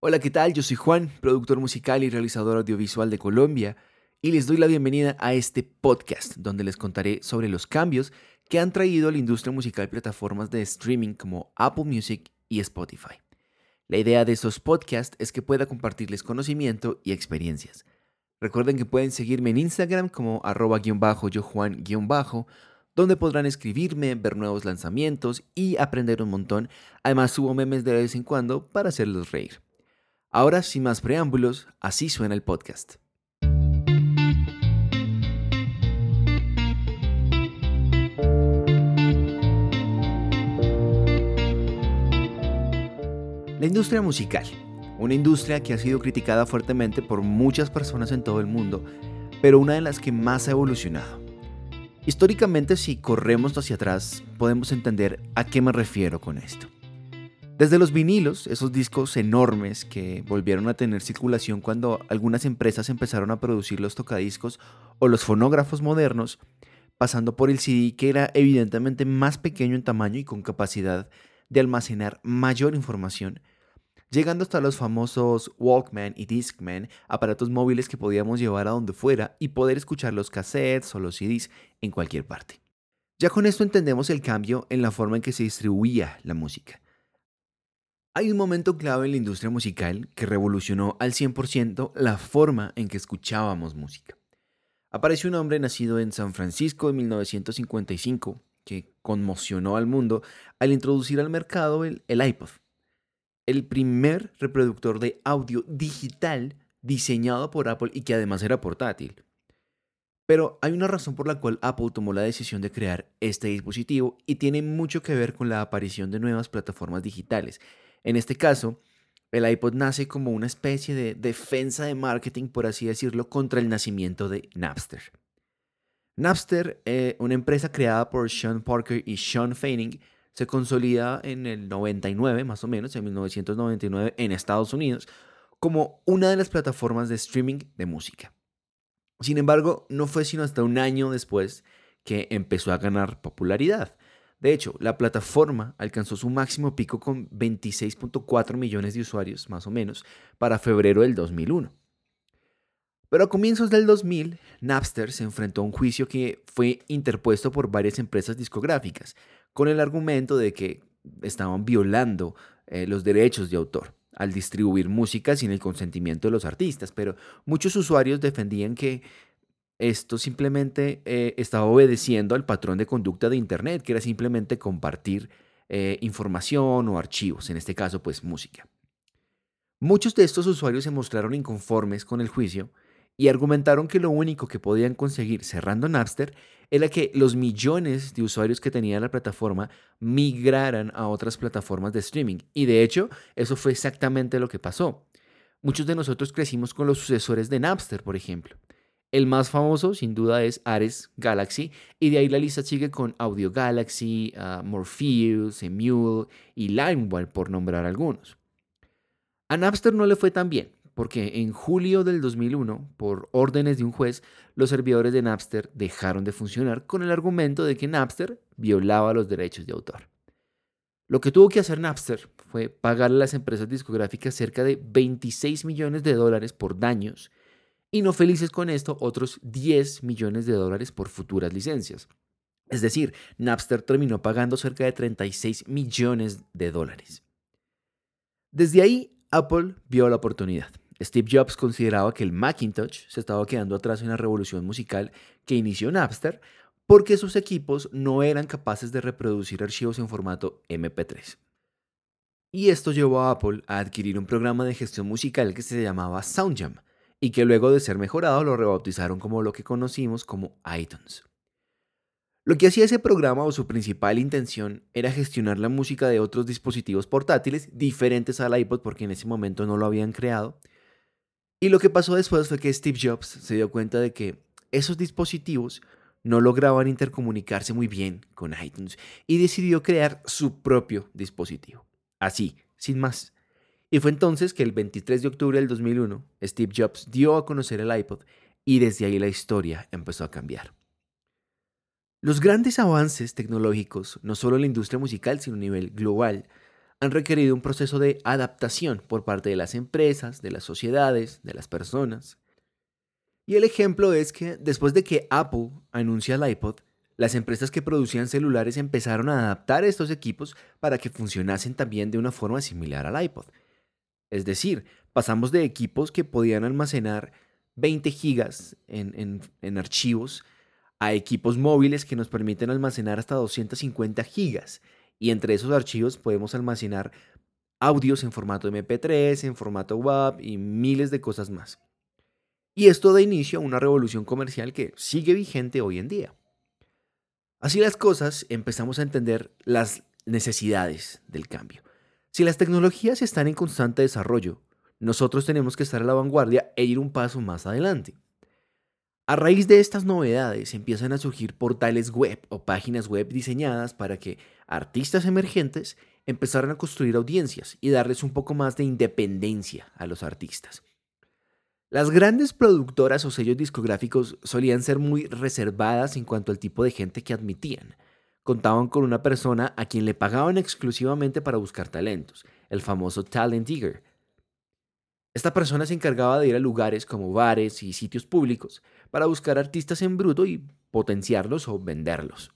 Hola, ¿qué tal? Yo soy Juan, productor musical y realizador audiovisual de Colombia, y les doy la bienvenida a este podcast donde les contaré sobre los cambios que han traído a la industria musical plataformas de streaming como Apple Music y Spotify. La idea de estos podcasts es que pueda compartirles conocimiento y experiencias. Recuerden que pueden seguirme en Instagram como arroba guion bajo yo Juan guion bajo, donde podrán escribirme, ver nuevos lanzamientos y aprender un montón. Además subo memes de vez en cuando para hacerlos reír. Ahora, sin más preámbulos, así suena el podcast. La industria musical, una industria que ha sido criticada fuertemente por muchas personas en todo el mundo, pero una de las que más ha evolucionado. Históricamente, si corremos hacia atrás, podemos entender a qué me refiero con esto. Desde los vinilos, esos discos enormes que volvieron a tener circulación cuando algunas empresas empezaron a producir los tocadiscos o los fonógrafos modernos, pasando por el CD que era evidentemente más pequeño en tamaño y con capacidad de almacenar mayor información, llegando hasta los famosos Walkman y Discman, aparatos móviles que podíamos llevar a donde fuera y poder escuchar los cassettes o los CDs en cualquier parte. Ya con esto entendemos el cambio en la forma en que se distribuía la música. Hay un momento clave en la industria musical que revolucionó al 100% la forma en que escuchábamos música. Apareció un hombre nacido en San Francisco en 1955 que conmocionó al mundo al introducir al mercado el, iPod, el primer reproductor de audio digital diseñado por Apple y que además era portátil. Pero hay una razón por la cual Apple tomó la decisión de crear este dispositivo y tiene mucho que ver con la aparición de nuevas plataformas digitales en este caso, el iPod nace como una especie de defensa de marketing, por así decirlo, contra el nacimiento de Napster. Napster, eh, una empresa creada por Sean Parker y Sean Fanning, se consolida en el 99, más o menos, en 1999, en Estados Unidos, como una de las plataformas de streaming de música. Sin embargo, no fue sino hasta un año después que empezó a ganar popularidad. De hecho, la plataforma alcanzó su máximo pico con 26.4 millones de usuarios, más o menos, para febrero del 2001. Pero a comienzos del 2000, Napster se enfrentó a un juicio que fue interpuesto por varias empresas discográficas, con el argumento de que estaban violando eh, los derechos de autor al distribuir música sin el consentimiento de los artistas, pero muchos usuarios defendían que esto simplemente eh, estaba obedeciendo al patrón de conducta de Internet, que era simplemente compartir eh, información o archivos, en este caso pues música. Muchos de estos usuarios se mostraron inconformes con el juicio y argumentaron que lo único que podían conseguir cerrando Napster era que los millones de usuarios que tenía la plataforma migraran a otras plataformas de streaming. Y de hecho, eso fue exactamente lo que pasó. Muchos de nosotros crecimos con los sucesores de Napster, por ejemplo. El más famoso, sin duda, es Ares Galaxy, y de ahí la lista sigue con Audio Galaxy, uh, Morpheus, Emule y LimeWire, por nombrar algunos. A Napster no le fue tan bien, porque en julio del 2001, por órdenes de un juez, los servidores de Napster dejaron de funcionar con el argumento de que Napster violaba los derechos de autor. Lo que tuvo que hacer Napster fue pagarle a las empresas discográficas cerca de 26 millones de dólares por daños y no felices con esto otros 10 millones de dólares por futuras licencias. Es decir, Napster terminó pagando cerca de 36 millones de dólares. Desde ahí, Apple vio la oportunidad. Steve Jobs consideraba que el Macintosh se estaba quedando atrás en la revolución musical que inició Napster porque sus equipos no eran capaces de reproducir archivos en formato MP3. Y esto llevó a Apple a adquirir un programa de gestión musical que se llamaba SoundJam, y que luego de ser mejorado lo rebautizaron como lo que conocimos como iTunes. Lo que hacía ese programa o su principal intención era gestionar la música de otros dispositivos portátiles diferentes al iPod porque en ese momento no lo habían creado. Y lo que pasó después fue que Steve Jobs se dio cuenta de que esos dispositivos no lograban intercomunicarse muy bien con iTunes y decidió crear su propio dispositivo. Así, sin más. Y fue entonces que el 23 de octubre del 2001, Steve Jobs dio a conocer el iPod y desde ahí la historia empezó a cambiar. Los grandes avances tecnológicos, no solo en la industria musical, sino a nivel global, han requerido un proceso de adaptación por parte de las empresas, de las sociedades, de las personas. Y el ejemplo es que después de que Apple anuncia el iPod, las empresas que producían celulares empezaron a adaptar estos equipos para que funcionasen también de una forma similar al iPod. Es decir, pasamos de equipos que podían almacenar 20 gigas en, en archivos a equipos móviles que nos permiten almacenar hasta 250 gigas. Y entre esos archivos podemos almacenar audios en formato MP3, en formato WAV y miles de cosas más. Y esto da inicio a una revolución comercial que sigue vigente hoy en día. Así las cosas, empezamos a entender las necesidades del cambio. Si las tecnologías están en constante desarrollo, nosotros tenemos que estar a la vanguardia e ir un paso más adelante. A raíz de estas novedades empiezan a surgir portales web o páginas web diseñadas para que artistas emergentes empezaran a construir audiencias y darles un poco más de independencia a los artistas. Las grandes productoras o sellos discográficos solían ser muy reservadas en cuanto al tipo de gente que admitían. Contaban con una persona a quien le pagaban exclusivamente para buscar talentos, el famoso talent digger, esta persona se encargaba de ir a lugares como bares y sitios públicos para buscar artistas en bruto y potenciarlos o venderlos.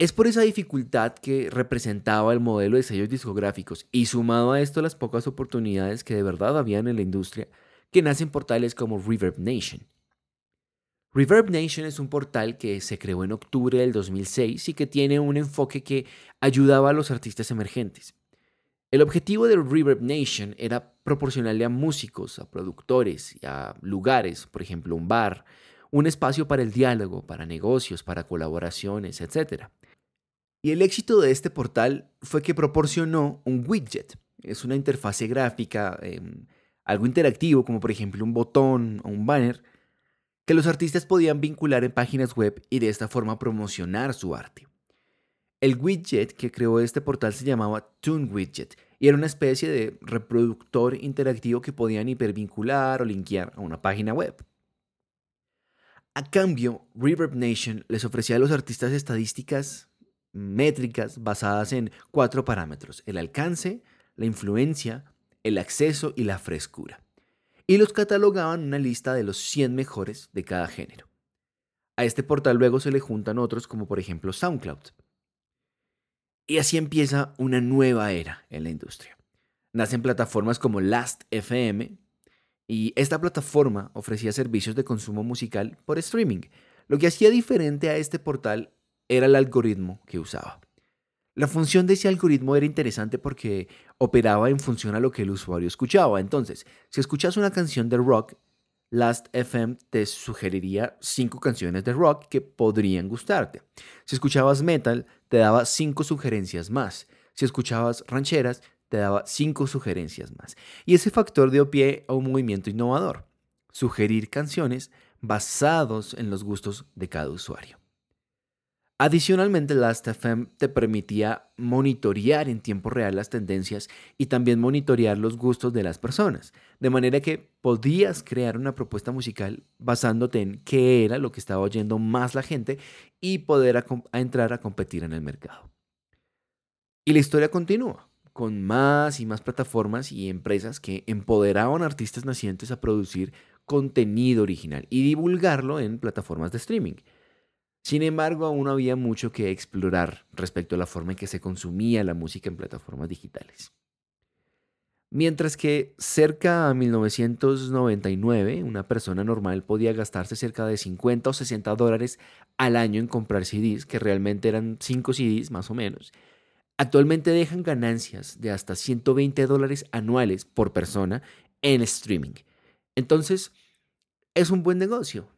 Es por esa dificultad que representaba el modelo de sellos discográficos y sumado a esto las pocas oportunidades que de verdad habían en la industria, que nacen portales como Reverb Nation. Reverb Nation es un portal que se creó en octubre del 2006 y que tiene un enfoque que ayudaba a los artistas emergentes. El objetivo del Reverb Nation era proporcionarle a músicos, a productores y a lugares, por ejemplo un bar, un espacio para el diálogo, para negocios, para colaboraciones, etc. Y el éxito de este portal fue que proporcionó un widget. Es una interfase gráfica, em, algo interactivo, como por ejemplo un botón o un banner, que los artistas podían vincular en páginas web y de esta forma promocionar su arte. El widget que creó este portal se llamaba Tune Widget y era una especie de reproductor interactivo que podían hipervincular o linkear a una página web. A cambio, Reverb Nation les ofrecía a los artistas estadísticas métricas basadas en cuatro parámetros, el alcance, la influencia, el acceso y la frescura. Y los catalogaban una lista de los 100 mejores de cada género. A este portal luego se le juntan otros como por ejemplo SoundCloud. Y así empieza una nueva era en la industria. Nacen plataformas como Last.fm y esta plataforma ofrecía servicios de consumo musical por streaming. Lo que hacía diferente a este portal era el algoritmo que usaba. La función de ese algoritmo era interesante porque operaba en función a lo que el usuario escuchaba. Entonces, si escuchas una canción de rock, Last.fm te sugeriría cinco canciones de rock que podrían gustarte. Si escuchabas metal, te daba cinco sugerencias más. Si escuchabas rancheras, te daba cinco sugerencias más. Y ese factor dio pie a un movimiento innovador, sugerir canciones basados en los gustos de cada usuario. Adicionalmente, Last.fm te permitía monitorear en tiempo real las tendencias y también monitorear los gustos de las personas, de manera que podías crear una propuesta musical basándote en qué era lo que estaba oyendo más la gente y poder entrar a competir en el mercado. Y la historia continúa, con más y más plataformas y empresas que empoderaban a artistas nacientes a producir contenido original y divulgarlo en plataformas de streaming. Sin embargo, aún había mucho que explorar respecto a la forma en que se consumía la música en plataformas digitales. Mientras que cerca a 1999 una persona normal podía gastarse cerca de 50 o 60 dólares al año en comprar CDs, que realmente eran 5 CDs más o menos, actualmente dejan ganancias de hasta 120 dólares anuales por persona en streaming. Entonces, es un buen negocio,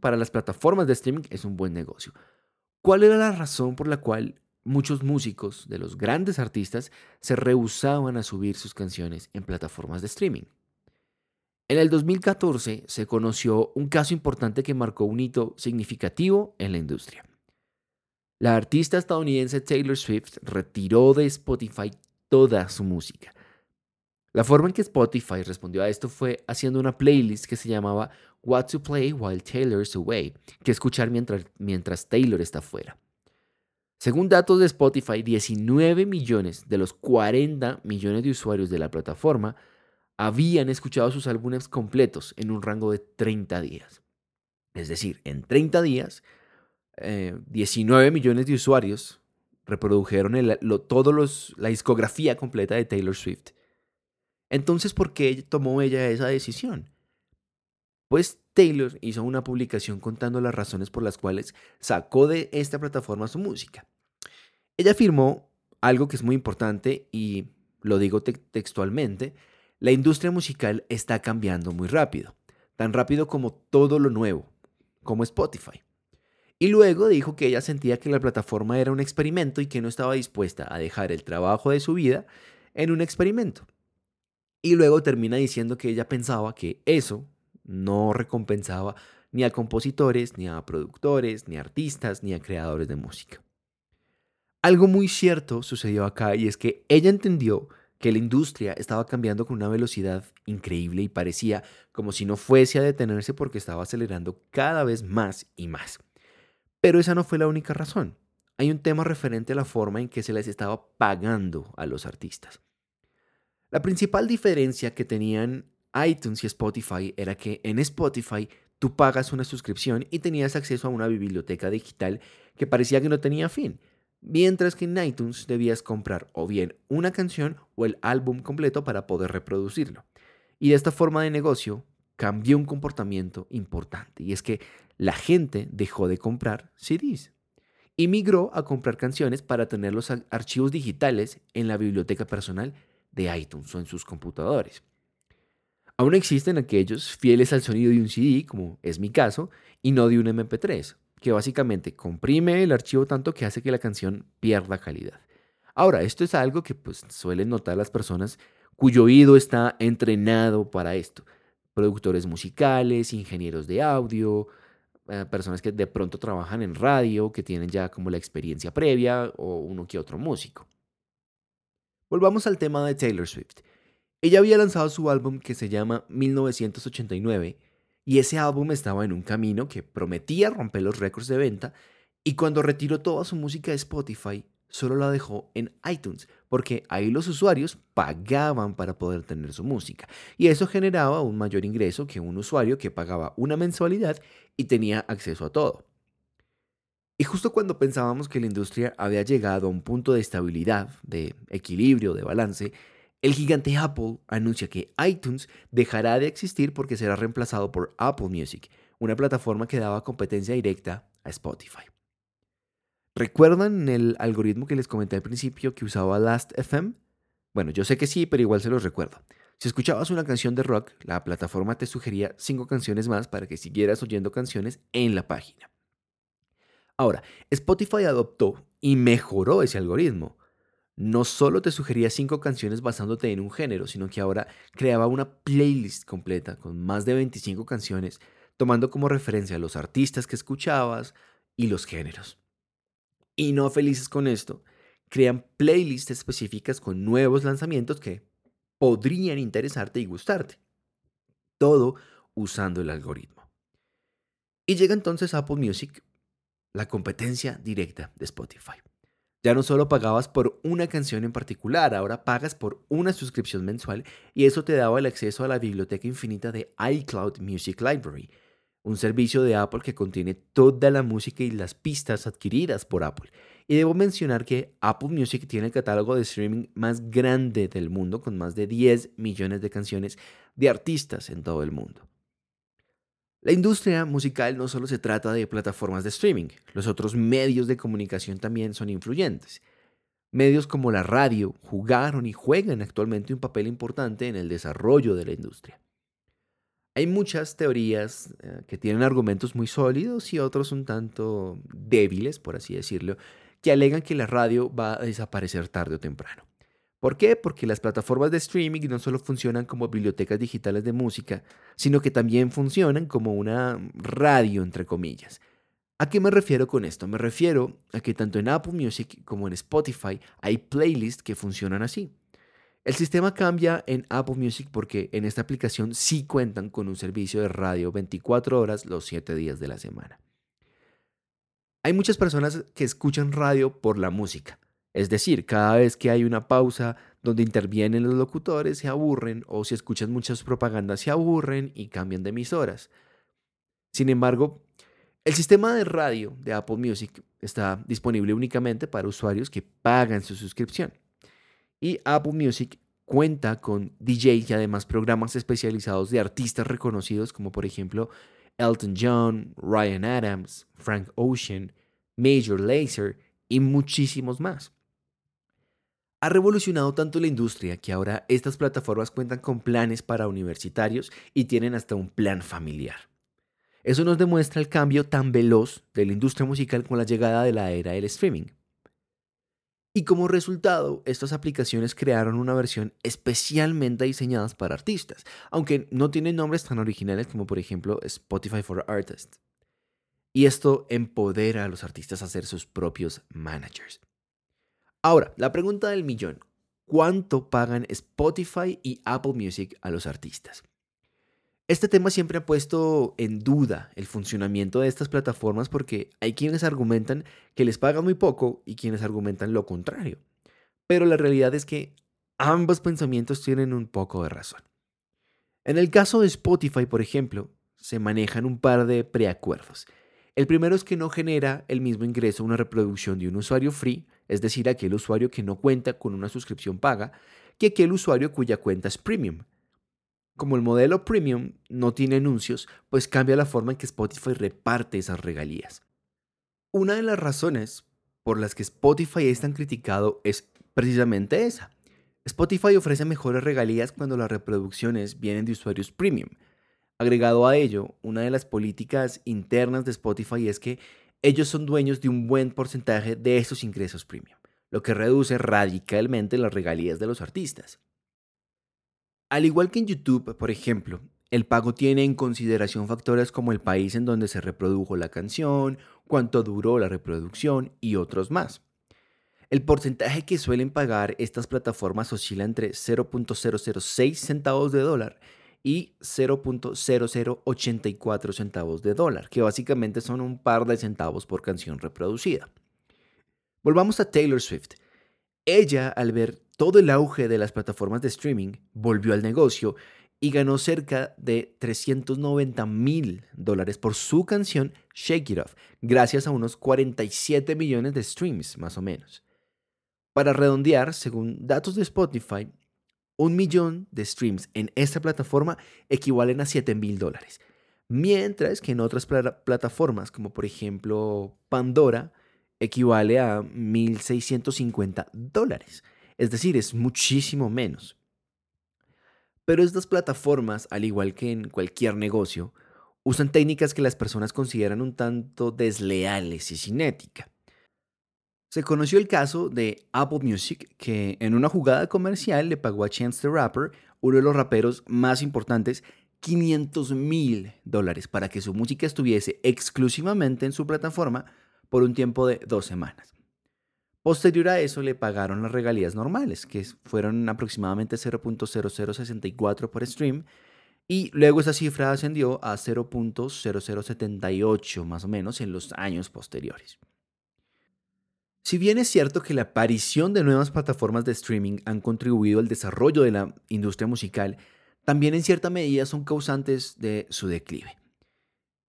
para las plataformas de streaming es un buen negocio. ¿Cuál era la razón por la cual muchos músicos de los grandes artistas se rehusaban a subir sus canciones en plataformas de streaming? En el 2014 se conoció un caso importante que marcó un hito significativo en la industria. La artista estadounidense Taylor Swift retiró de Spotify toda su música. La forma en que Spotify respondió a esto fue haciendo una playlist que se llamaba What to Play While Taylor's Away, que escuchar mientras, mientras Taylor está fuera. Según datos de Spotify, 19 millones de los 40 millones de usuarios de la plataforma habían escuchado sus álbumes completos en un rango de 30 días. Es decir, en 30 días, 19 eh, millones de usuarios reprodujeron la discografía completa de Taylor Swift. Entonces, ¿por qué tomó ella esa decisión? Pues Taylor hizo una publicación contando las razones por las cuales sacó de esta plataforma su música. Ella afirmó algo que es muy importante y lo digo textualmente, la industria musical está cambiando muy rápido, tan rápido como todo lo nuevo, como Spotify. Y luego dijo que ella sentía que la plataforma era un experimento y que no estaba dispuesta a dejar el trabajo de su vida en un experimento. Y luego termina diciendo que ella pensaba que eso no recompensaba ni a compositores, ni a productores, ni a artistas, ni a creadores de música. Algo muy cierto sucedió acá y es que ella entendió que la industria estaba cambiando con una velocidad increíble y parecía como si no fuese a detenerse porque estaba acelerando cada vez más y más. Pero esa no fue la única razón. Hay un tema referente a la forma en que se les estaba pagando a los artistas. La principal diferencia que tenían iTunes y Spotify era que en Spotify tú pagas una suscripción y tenías acceso a una biblioteca digital que parecía que no tenía fin, mientras que en iTunes debías comprar o bien una canción o el álbum completo para poder reproducirlo. Y de esta forma de negocio cambió un comportamiento importante y es que la gente dejó de comprar CDs y migró a comprar canciones para tener los archivos digitales en la biblioteca personal de iTunes o en sus computadores. Aún existen aquellos fieles al sonido de un CD, como es mi caso, y no de un MP3, que básicamente comprime el archivo tanto que hace que la canción pierda calidad. Ahora, esto es algo que pues, suelen notar las personas cuyo oído está entrenado para esto. Productores musicales, ingenieros de audio, eh, personas que de pronto trabajan en radio, que tienen ya como la experiencia previa, o uno que otro músico. Volvamos al tema de Taylor Swift. Ella había lanzado su álbum que se llama 1989 y ese álbum estaba en un camino que prometía romper los récords de venta y cuando retiró toda su música de Spotify solo la dejó en iTunes porque ahí los usuarios pagaban para poder tener su música y eso generaba un mayor ingreso que un usuario que pagaba una mensualidad y tenía acceso a todo. Y justo cuando pensábamos que la industria había llegado a un punto de estabilidad, de equilibrio, de balance, el gigante Apple anuncia que iTunes dejará de existir porque será reemplazado por Apple Music, una plataforma que daba competencia directa a Spotify. ¿Recuerdan el algoritmo que les comenté al principio que usaba Last.fm? Bueno, yo sé que sí, pero igual se los recuerdo. Si escuchabas una canción de rock, la plataforma te sugería cinco canciones más para que siguieras oyendo canciones en la página. Ahora, Spotify adoptó y mejoró ese algoritmo no solo te sugería cinco canciones basándote en un género, sino que ahora creaba una playlist completa con más de 25 canciones, tomando como referencia los artistas que escuchabas y los géneros. Y no felices con esto, crean playlists específicas con nuevos lanzamientos que podrían interesarte y gustarte. Todo usando el algoritmo. Y llega entonces Apple Music, la competencia directa de Spotify. Ya no solo pagabas por una canción en particular, ahora pagas por una suscripción mensual y eso te daba el acceso a la biblioteca infinita de iCloud Music Library, un servicio de Apple que contiene toda la música y las pistas adquiridas por Apple. Y debo mencionar que Apple Music tiene el catálogo de streaming más grande del mundo, con más de 10 millones de canciones de artistas en todo el mundo. La industria musical no solo se trata de plataformas de streaming, los otros medios de comunicación también son influyentes. Medios como la radio jugaron y juegan actualmente un papel importante en el desarrollo de la industria. Hay muchas teorías eh, que tienen argumentos muy sólidos y otros un tanto débiles, por así decirlo, que alegan que la radio va a desaparecer tarde o temprano. ¿Por qué? Porque las plataformas de streaming no solo funcionan como bibliotecas digitales de música, sino que también funcionan como una radio, entre comillas. ¿A qué me refiero con esto? Me refiero a que tanto en Apple Music como en Spotify hay playlists que funcionan así. El sistema cambia en Apple Music porque en esta aplicación sí cuentan con un servicio de radio 24 horas los 7 días de la semana. Hay muchas personas que escuchan radio por la música. Es decir, cada vez que hay una pausa donde intervienen los locutores se aburren o si escuchan muchas propagandas se aburren y cambian de emisoras. Sin embargo, el sistema de radio de Apple Music está disponible únicamente para usuarios que pagan su suscripción. Y Apple Music cuenta con DJs y además programas especializados de artistas reconocidos como por ejemplo Elton John, Ryan Adams, Frank Ocean, Major Lazer y muchísimos más. Ha revolucionado tanto la industria que ahora estas plataformas cuentan con planes para universitarios y tienen hasta un plan familiar. Eso nos demuestra el cambio tan veloz de la industria musical con la llegada de la era del streaming. Y como resultado, estas aplicaciones crearon una versión especialmente diseñada para artistas, aunque no tienen nombres tan originales como por ejemplo Spotify for Artists. Y esto empodera a los artistas a ser sus propios managers. Ahora, la pregunta del millón. ¿Cuánto pagan Spotify y Apple Music a los artistas? Este tema siempre ha puesto en duda el funcionamiento de estas plataformas porque hay quienes argumentan que les pagan muy poco y quienes argumentan lo contrario. Pero la realidad es que ambos pensamientos tienen un poco de razón. En el caso de Spotify, por ejemplo, se manejan un par de preacuerdos. El primero es que no genera el mismo ingreso una reproducción de un usuario free, es decir, aquel usuario que no cuenta con una suscripción paga, que aquel usuario cuya cuenta es premium. Como el modelo premium no tiene anuncios, pues cambia la forma en que Spotify reparte esas regalías. Una de las razones por las que Spotify es tan criticado es precisamente esa. Spotify ofrece mejores regalías cuando las reproducciones vienen de usuarios premium. Agregado a ello, una de las políticas internas de Spotify es que ellos son dueños de un buen porcentaje de esos ingresos premium, lo que reduce radicalmente las regalías de los artistas. Al igual que en YouTube, por ejemplo, el pago tiene en consideración factores como el país en donde se reprodujo la canción, cuánto duró la reproducción y otros más. El porcentaje que suelen pagar estas plataformas oscila entre 0.006 centavos de dólar y 0.0084 centavos de dólar, que básicamente son un par de centavos por canción reproducida. Volvamos a Taylor Swift. Ella, al ver todo el auge de las plataformas de streaming, volvió al negocio y ganó cerca de 390 mil dólares por su canción Shake It Off, gracias a unos 47 millones de streams, más o menos. Para redondear, según datos de Spotify, un millón de streams en esta plataforma equivalen a 7 mil dólares, mientras que en otras plataformas, como por ejemplo Pandora, equivale a 1.650 dólares. Es decir, es muchísimo menos. Pero estas plataformas, al igual que en cualquier negocio, usan técnicas que las personas consideran un tanto desleales y sin ética. Se conoció el caso de Apple Music, que en una jugada comercial le pagó a Chance the Rapper, uno de los raperos más importantes, 500 mil dólares para que su música estuviese exclusivamente en su plataforma por un tiempo de dos semanas. Posterior a eso le pagaron las regalías normales, que fueron aproximadamente 0.0064 por stream, y luego esa cifra ascendió a 0.0078 más o menos en los años posteriores. Si bien es cierto que la aparición de nuevas plataformas de streaming han contribuido al desarrollo de la industria musical, también en cierta medida son causantes de su declive.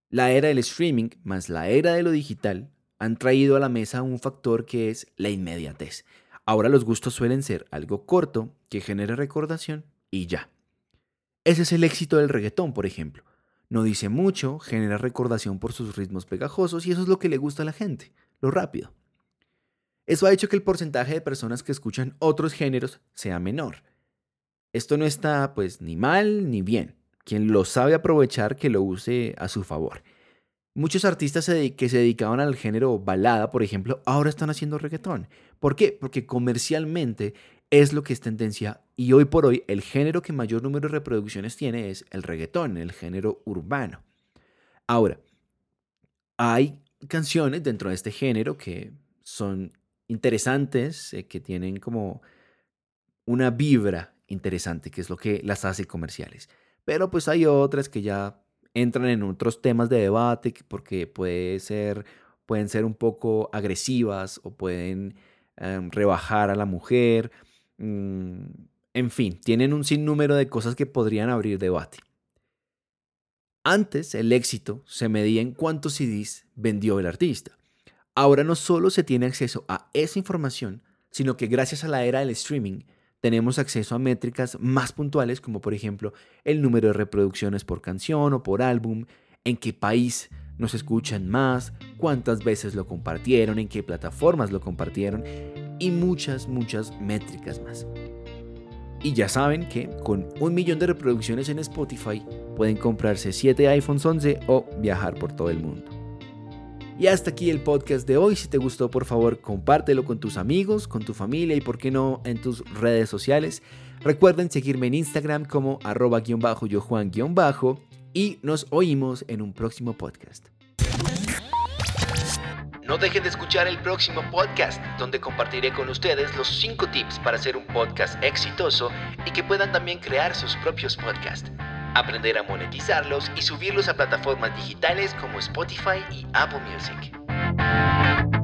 La era del streaming más la era de lo digital han traído a la mesa un factor que es la inmediatez. Ahora los gustos suelen ser algo corto, que genere recordación y ya. Ese es el éxito del reggaetón, por ejemplo. No dice mucho, genera recordación por sus ritmos pegajosos y eso es lo que le gusta a la gente, lo rápido. Eso ha hecho que el porcentaje de personas que escuchan otros géneros sea menor. Esto no está pues ni mal ni bien. Quien lo sabe aprovechar que lo use a su favor. Muchos artistas que se dedicaban al género balada, por ejemplo, ahora están haciendo reggaetón. ¿Por qué? Porque comercialmente es lo que es tendencia y hoy por hoy el género que mayor número de reproducciones tiene es el reggaetón, el género urbano. Ahora, hay canciones dentro de este género que son interesantes, eh, que tienen como una vibra interesante, que es lo que las hace comerciales. Pero pues hay otras que ya entran en otros temas de debate porque puede ser pueden ser un poco agresivas o pueden em, rebajar a la mujer. Mm, en fin, tienen un sinnúmero de cosas que podrían abrir debate. Antes el éxito se medía en cuántos CDs vendió el artista. Ahora no solo se tiene acceso a esa información, sino que gracias a la era del streaming tenemos acceso a métricas más puntuales como por ejemplo el número de reproducciones por canción o por álbum, en qué país nos escuchan más, cuántas veces lo compartieron, en qué plataformas lo compartieron y muchas, muchas métricas más. Y ya saben que con un millón de reproducciones en Spotify pueden comprarse 7 iPhones 11 o viajar por todo el mundo. Y hasta aquí el podcast de hoy. Si te gustó, por favor, compártelo con tus amigos, con tu familia y, por qué no, en tus redes sociales. Recuerden seguirme en Instagram como arroba guion bajo yo Juan guion bajo y nos oímos en un próximo podcast. No dejen de escuchar el próximo podcast, donde compartiré con ustedes los 5 tips para hacer un podcast exitoso y que puedan también crear sus propios podcasts, aprender a monetizarlos y subirlos a plataformas digitales como Spotify y Apple Music.